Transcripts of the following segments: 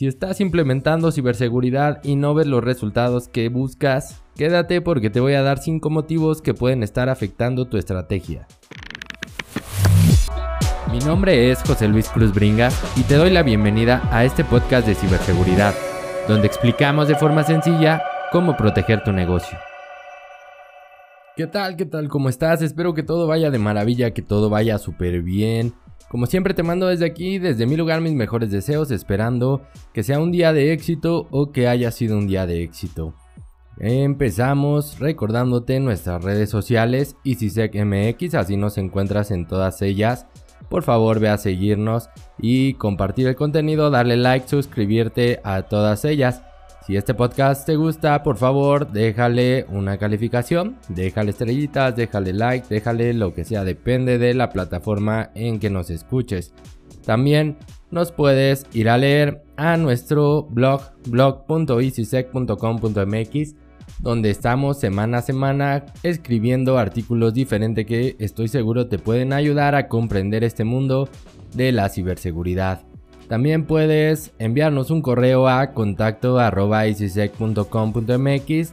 Si estás implementando ciberseguridad y no ves los resultados que buscas, quédate porque te voy a dar 5 motivos que pueden estar afectando tu estrategia. Mi nombre es José Luis Cruz Bringas y te doy la bienvenida a este podcast de ciberseguridad, donde explicamos de forma sencilla cómo proteger tu negocio. ¿Qué tal? ¿Qué tal? ¿Cómo estás? Espero que todo vaya de maravilla, que todo vaya súper bien. Como siempre te mando desde aquí, desde mi lugar, mis mejores deseos, esperando que sea un día de éxito o que haya sido un día de éxito. Empezamos recordándote nuestras redes sociales MX, así nos encuentras en todas ellas. Por favor ve a seguirnos y compartir el contenido, darle like, suscribirte a todas ellas. Si este podcast te gusta, por favor, déjale una calificación, déjale estrellitas, déjale like, déjale lo que sea, depende de la plataforma en que nos escuches. También nos puedes ir a leer a nuestro blog blog.easysec.com.mx donde estamos semana a semana escribiendo artículos diferentes que estoy seguro te pueden ayudar a comprender este mundo de la ciberseguridad. También puedes enviarnos un correo a contacto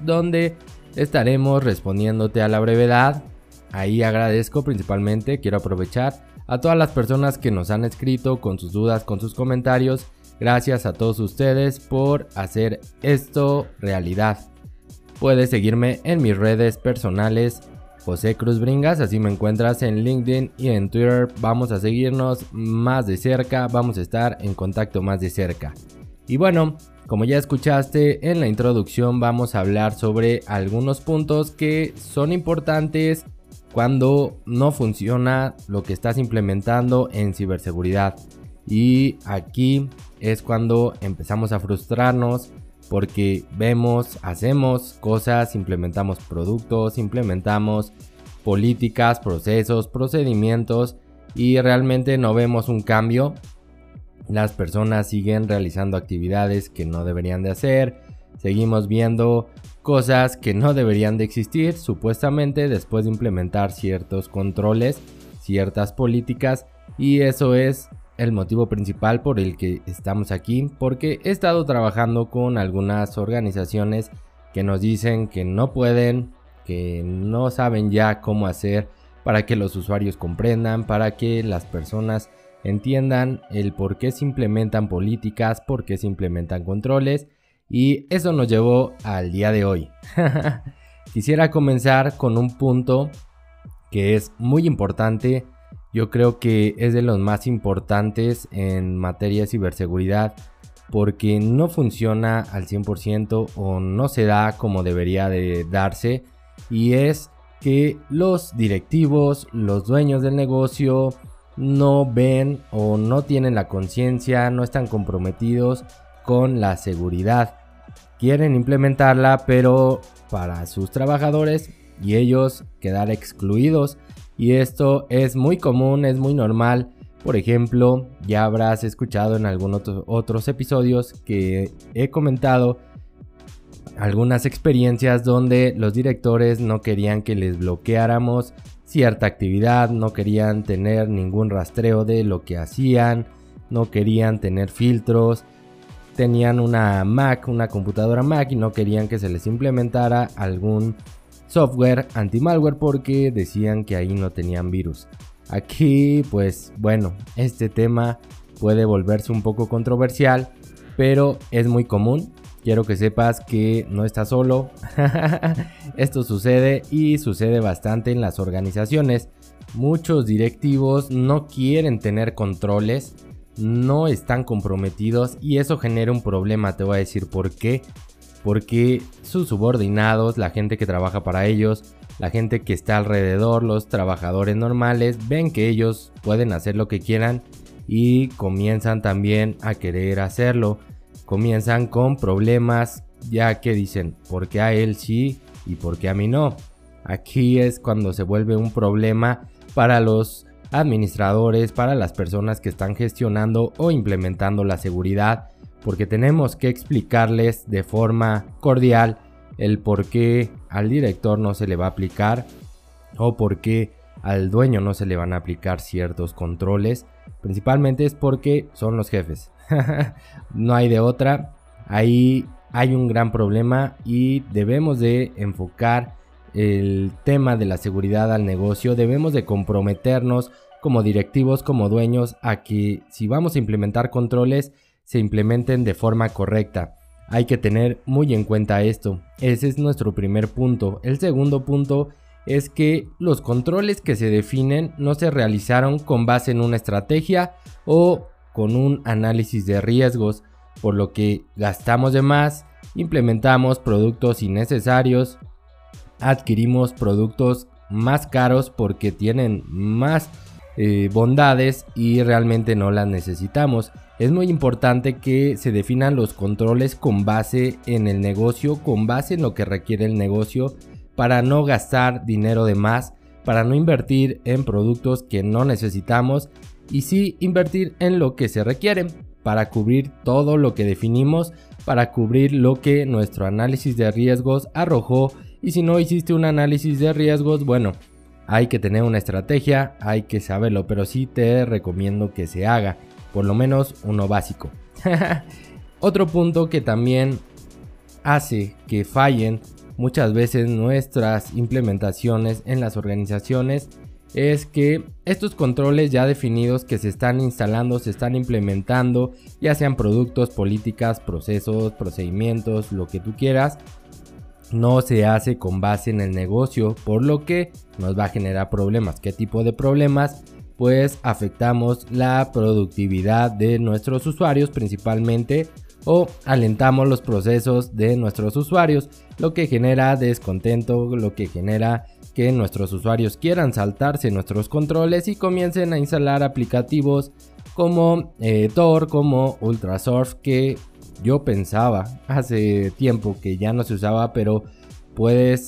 donde estaremos respondiéndote a la brevedad. Ahí agradezco principalmente, quiero aprovechar a todas las personas que nos han escrito con sus dudas, con sus comentarios. Gracias a todos ustedes por hacer esto realidad. Puedes seguirme en mis redes personales José Cruz Bringas, así me encuentras en LinkedIn y en Twitter. Vamos a seguirnos más de cerca, vamos a estar en contacto más de cerca. Y bueno, como ya escuchaste en la introducción, vamos a hablar sobre algunos puntos que son importantes cuando no funciona lo que estás implementando en ciberseguridad. Y aquí es cuando empezamos a frustrarnos porque vemos, hacemos cosas, implementamos productos, implementamos políticas, procesos, procedimientos y realmente no vemos un cambio. Las personas siguen realizando actividades que no deberían de hacer, seguimos viendo cosas que no deberían de existir supuestamente después de implementar ciertos controles, ciertas políticas y eso es el motivo principal por el que estamos aquí, porque he estado trabajando con algunas organizaciones que nos dicen que no pueden, que no saben ya cómo hacer para que los usuarios comprendan, para que las personas entiendan el por qué se implementan políticas, por qué se implementan controles y eso nos llevó al día de hoy. Quisiera comenzar con un punto que es muy importante yo creo que es de los más importantes en materia de ciberseguridad porque no funciona al 100% o no se da como debería de darse y es que los directivos, los dueños del negocio no ven o no tienen la conciencia, no están comprometidos con la seguridad. Quieren implementarla pero para sus trabajadores y ellos quedar excluidos y esto es muy común, es muy normal. Por ejemplo, ya habrás escuchado en algunos otros episodios que he comentado algunas experiencias donde los directores no querían que les bloqueáramos cierta actividad, no querían tener ningún rastreo de lo que hacían, no querían tener filtros, tenían una Mac, una computadora Mac y no querían que se les implementara algún software anti-malware porque decían que ahí no tenían virus. Aquí, pues bueno, este tema puede volverse un poco controversial, pero es muy común. Quiero que sepas que no estás solo. Esto sucede y sucede bastante en las organizaciones. Muchos directivos no quieren tener controles, no están comprometidos y eso genera un problema. Te voy a decir por qué porque sus subordinados, la gente que trabaja para ellos, la gente que está alrededor, los trabajadores normales, ven que ellos pueden hacer lo que quieran y comienzan también a querer hacerlo. Comienzan con problemas ya que dicen, ¿por qué a él sí y por qué a mí no? Aquí es cuando se vuelve un problema para los administradores, para las personas que están gestionando o implementando la seguridad porque tenemos que explicarles de forma cordial el por qué al director no se le va a aplicar o por qué al dueño no se le van a aplicar ciertos controles. Principalmente es porque son los jefes. no hay de otra. Ahí hay un gran problema y debemos de enfocar el tema de la seguridad al negocio. Debemos de comprometernos como directivos, como dueños, a que si vamos a implementar controles, se implementen de forma correcta. Hay que tener muy en cuenta esto. Ese es nuestro primer punto. El segundo punto es que los controles que se definen no se realizaron con base en una estrategia o con un análisis de riesgos, por lo que gastamos de más, implementamos productos innecesarios, adquirimos productos más caros porque tienen más eh, bondades y realmente no las necesitamos. Es muy importante que se definan los controles con base en el negocio, con base en lo que requiere el negocio, para no gastar dinero de más, para no invertir en productos que no necesitamos y sí invertir en lo que se requiere para cubrir todo lo que definimos, para cubrir lo que nuestro análisis de riesgos arrojó. Y si no hiciste un análisis de riesgos, bueno, hay que tener una estrategia, hay que saberlo, pero sí te recomiendo que se haga, por lo menos uno básico. Otro punto que también hace que fallen muchas veces nuestras implementaciones en las organizaciones es que estos controles ya definidos que se están instalando, se están implementando, ya sean productos, políticas, procesos, procedimientos, lo que tú quieras, no se hace con base en el negocio, por lo que nos va a generar problemas. ¿Qué tipo de problemas? Pues afectamos la productividad de nuestros usuarios principalmente o alentamos los procesos de nuestros usuarios, lo que genera descontento, lo que genera que nuestros usuarios quieran saltarse nuestros controles y comiencen a instalar aplicativos como eh, Tor, como Ultrasurf, que yo pensaba hace tiempo que ya no se usaba, pero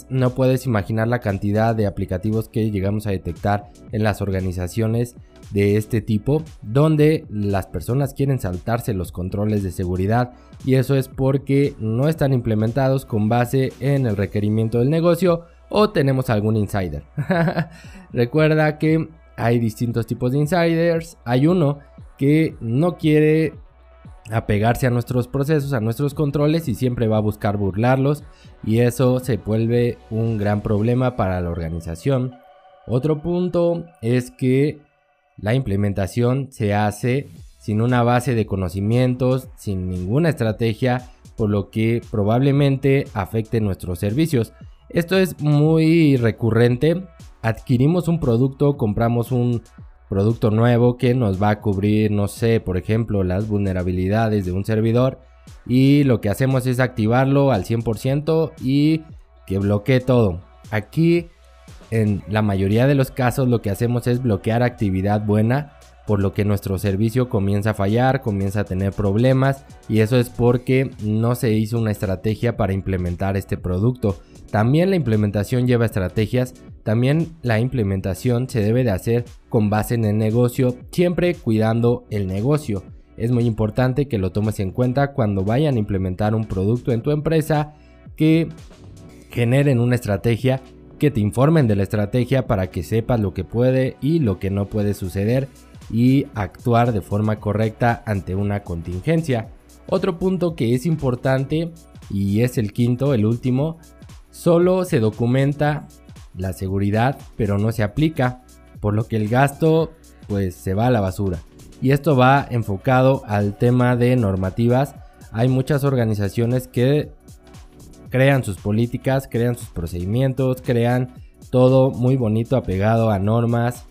no puedes imaginar la cantidad de aplicativos que llegamos a detectar en las organizaciones de este tipo, donde las personas quieren saltarse los controles de seguridad y eso es porque no están implementados con base en el requerimiento del negocio o tenemos algún insider. Recuerda que hay distintos tipos de insiders, hay uno que no quiere apegarse a nuestros procesos, a nuestros controles y siempre va a buscar burlarlos y eso se vuelve un gran problema para la organización. Otro punto es que la implementación se hace sin una base de conocimientos, sin ninguna estrategia, por lo que probablemente afecte nuestros servicios. Esto es muy recurrente. Adquirimos un producto, compramos un producto nuevo que nos va a cubrir, no sé, por ejemplo, las vulnerabilidades de un servidor y lo que hacemos es activarlo al 100% y que bloquee todo. Aquí en la mayoría de los casos lo que hacemos es bloquear actividad buena, por lo que nuestro servicio comienza a fallar, comienza a tener problemas y eso es porque no se hizo una estrategia para implementar este producto. También la implementación lleva estrategias, también la implementación se debe de hacer con base en el negocio, siempre cuidando el negocio. Es muy importante que lo tomes en cuenta cuando vayan a implementar un producto en tu empresa, que generen una estrategia, que te informen de la estrategia para que sepas lo que puede y lo que no puede suceder y actuar de forma correcta ante una contingencia. Otro punto que es importante y es el quinto, el último, solo se documenta la seguridad, pero no se aplica, por lo que el gasto pues se va a la basura. Y esto va enfocado al tema de normativas. Hay muchas organizaciones que crean sus políticas, crean sus procedimientos, crean todo muy bonito apegado a normas,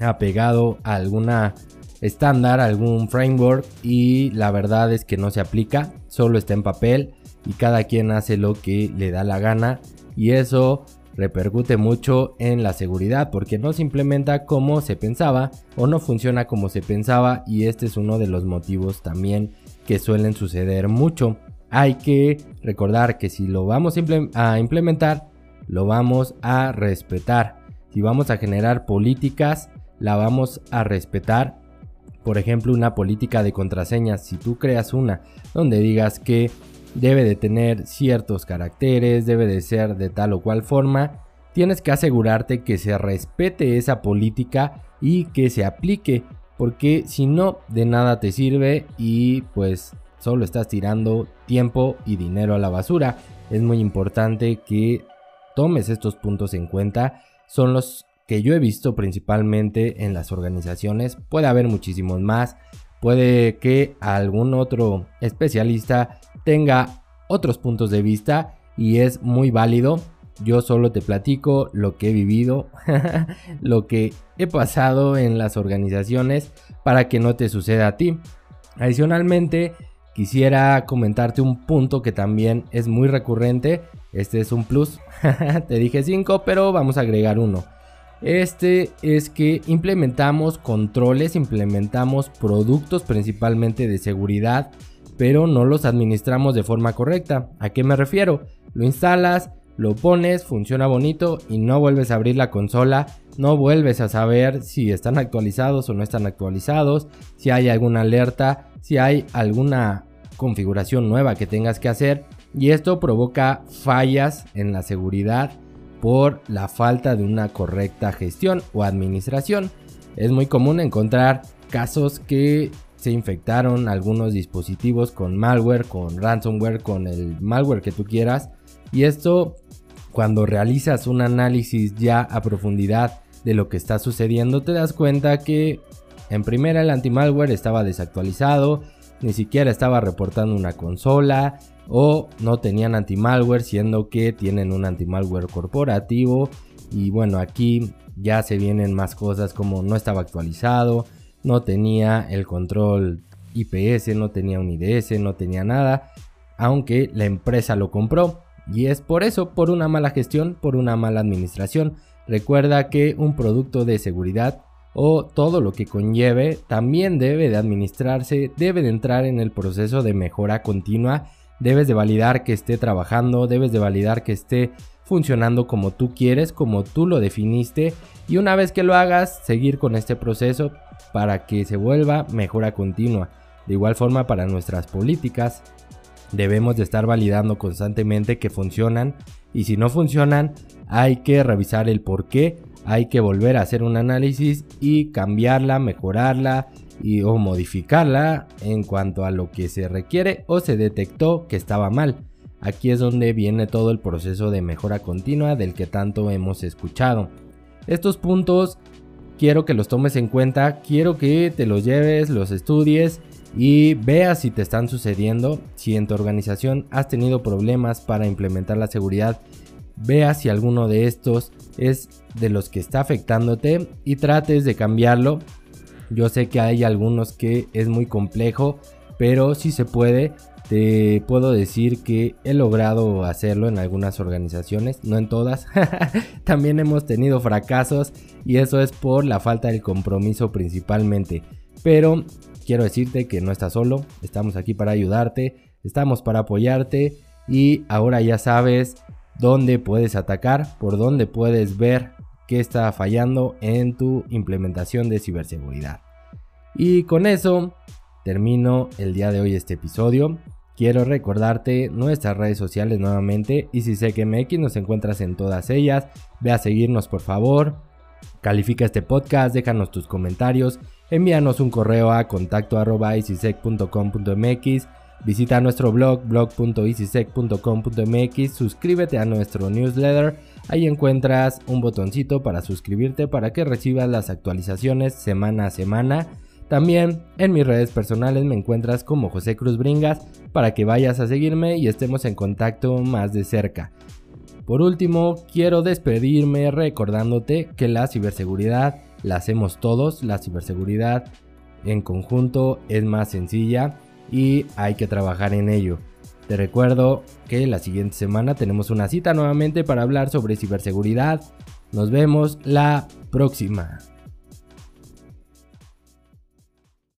apegado a alguna estándar, algún framework y la verdad es que no se aplica, solo está en papel y cada quien hace lo que le da la gana y eso repercute mucho en la seguridad porque no se implementa como se pensaba o no funciona como se pensaba y este es uno de los motivos también que suelen suceder mucho. Hay que recordar que si lo vamos a implementar, lo vamos a respetar. Si vamos a generar políticas, la vamos a respetar. Por ejemplo, una política de contraseñas, si tú creas una donde digas que debe de tener ciertos caracteres, debe de ser de tal o cual forma, tienes que asegurarte que se respete esa política y que se aplique. porque si no, de nada te sirve y pues solo estás tirando tiempo y dinero a la basura. Es muy importante que tomes estos puntos en cuenta. Son los que yo he visto principalmente en las organizaciones. Puede haber muchísimos más. Puede que algún otro especialista tenga otros puntos de vista y es muy válido. Yo solo te platico lo que he vivido, lo que he pasado en las organizaciones para que no te suceda a ti. Adicionalmente, quisiera comentarte un punto que también es muy recurrente. Este es un plus. te dije 5, pero vamos a agregar uno. Este es que implementamos controles, implementamos productos principalmente de seguridad, pero no los administramos de forma correcta. ¿A qué me refiero? Lo instalas, lo pones, funciona bonito y no vuelves a abrir la consola, no vuelves a saber si están actualizados o no están actualizados, si hay alguna alerta, si hay alguna configuración nueva que tengas que hacer y esto provoca fallas en la seguridad por la falta de una correcta gestión o administración. Es muy común encontrar casos que se infectaron algunos dispositivos con malware, con ransomware, con el malware que tú quieras. Y esto, cuando realizas un análisis ya a profundidad de lo que está sucediendo, te das cuenta que en primera el anti-malware estaba desactualizado, ni siquiera estaba reportando una consola, o no tenían anti-malware siendo que tienen un anti-malware corporativo y bueno aquí ya se vienen más cosas como no estaba actualizado, no tenía el control IPS, no tenía un IDS, no tenía nada, aunque la empresa lo compró. Y es por eso, por una mala gestión, por una mala administración. Recuerda que un producto de seguridad o todo lo que conlleve también debe de administrarse, debe de entrar en el proceso de mejora continua. Debes de validar que esté trabajando, debes de validar que esté funcionando como tú quieres, como tú lo definiste. Y una vez que lo hagas, seguir con este proceso para que se vuelva mejora continua. De igual forma para nuestras políticas, debemos de estar validando constantemente que funcionan y si no funcionan, hay que revisar el por qué, hay que volver a hacer un análisis y cambiarla, mejorarla, y, o modificarla en cuanto a lo que se requiere o se detectó que estaba mal. Aquí es donde viene todo el proceso de mejora continua del que tanto hemos escuchado. Estos puntos quiero que los tomes en cuenta, quiero que te los lleves, los estudies y veas si te están sucediendo, si en tu organización has tenido problemas para implementar la seguridad, veas si alguno de estos es de los que está afectándote y trates de cambiarlo yo sé que hay algunos que es muy complejo, pero si se puede. Te puedo decir que he logrado hacerlo en algunas organizaciones, no en todas. También hemos tenido fracasos y eso es por la falta de compromiso principalmente. Pero quiero decirte que no estás solo, estamos aquí para ayudarte, estamos para apoyarte y ahora ya sabes dónde puedes atacar, por dónde puedes ver qué está fallando en tu implementación de ciberseguridad. Y con eso termino el día de hoy este episodio. Quiero recordarte nuestras redes sociales nuevamente y si sé que MX nos encuentras en todas ellas, ve a seguirnos por favor, califica este podcast, déjanos tus comentarios, envíanos un correo a contacto visita nuestro blog blog.easysec.com.mx, suscríbete a nuestro newsletter Ahí encuentras un botoncito para suscribirte para que recibas las actualizaciones semana a semana. También en mis redes personales me encuentras como José Cruz Bringas para que vayas a seguirme y estemos en contacto más de cerca. Por último, quiero despedirme recordándote que la ciberseguridad la hacemos todos, la ciberseguridad en conjunto es más sencilla y hay que trabajar en ello. Te recuerdo que la siguiente semana tenemos una cita nuevamente para hablar sobre ciberseguridad. Nos vemos la próxima.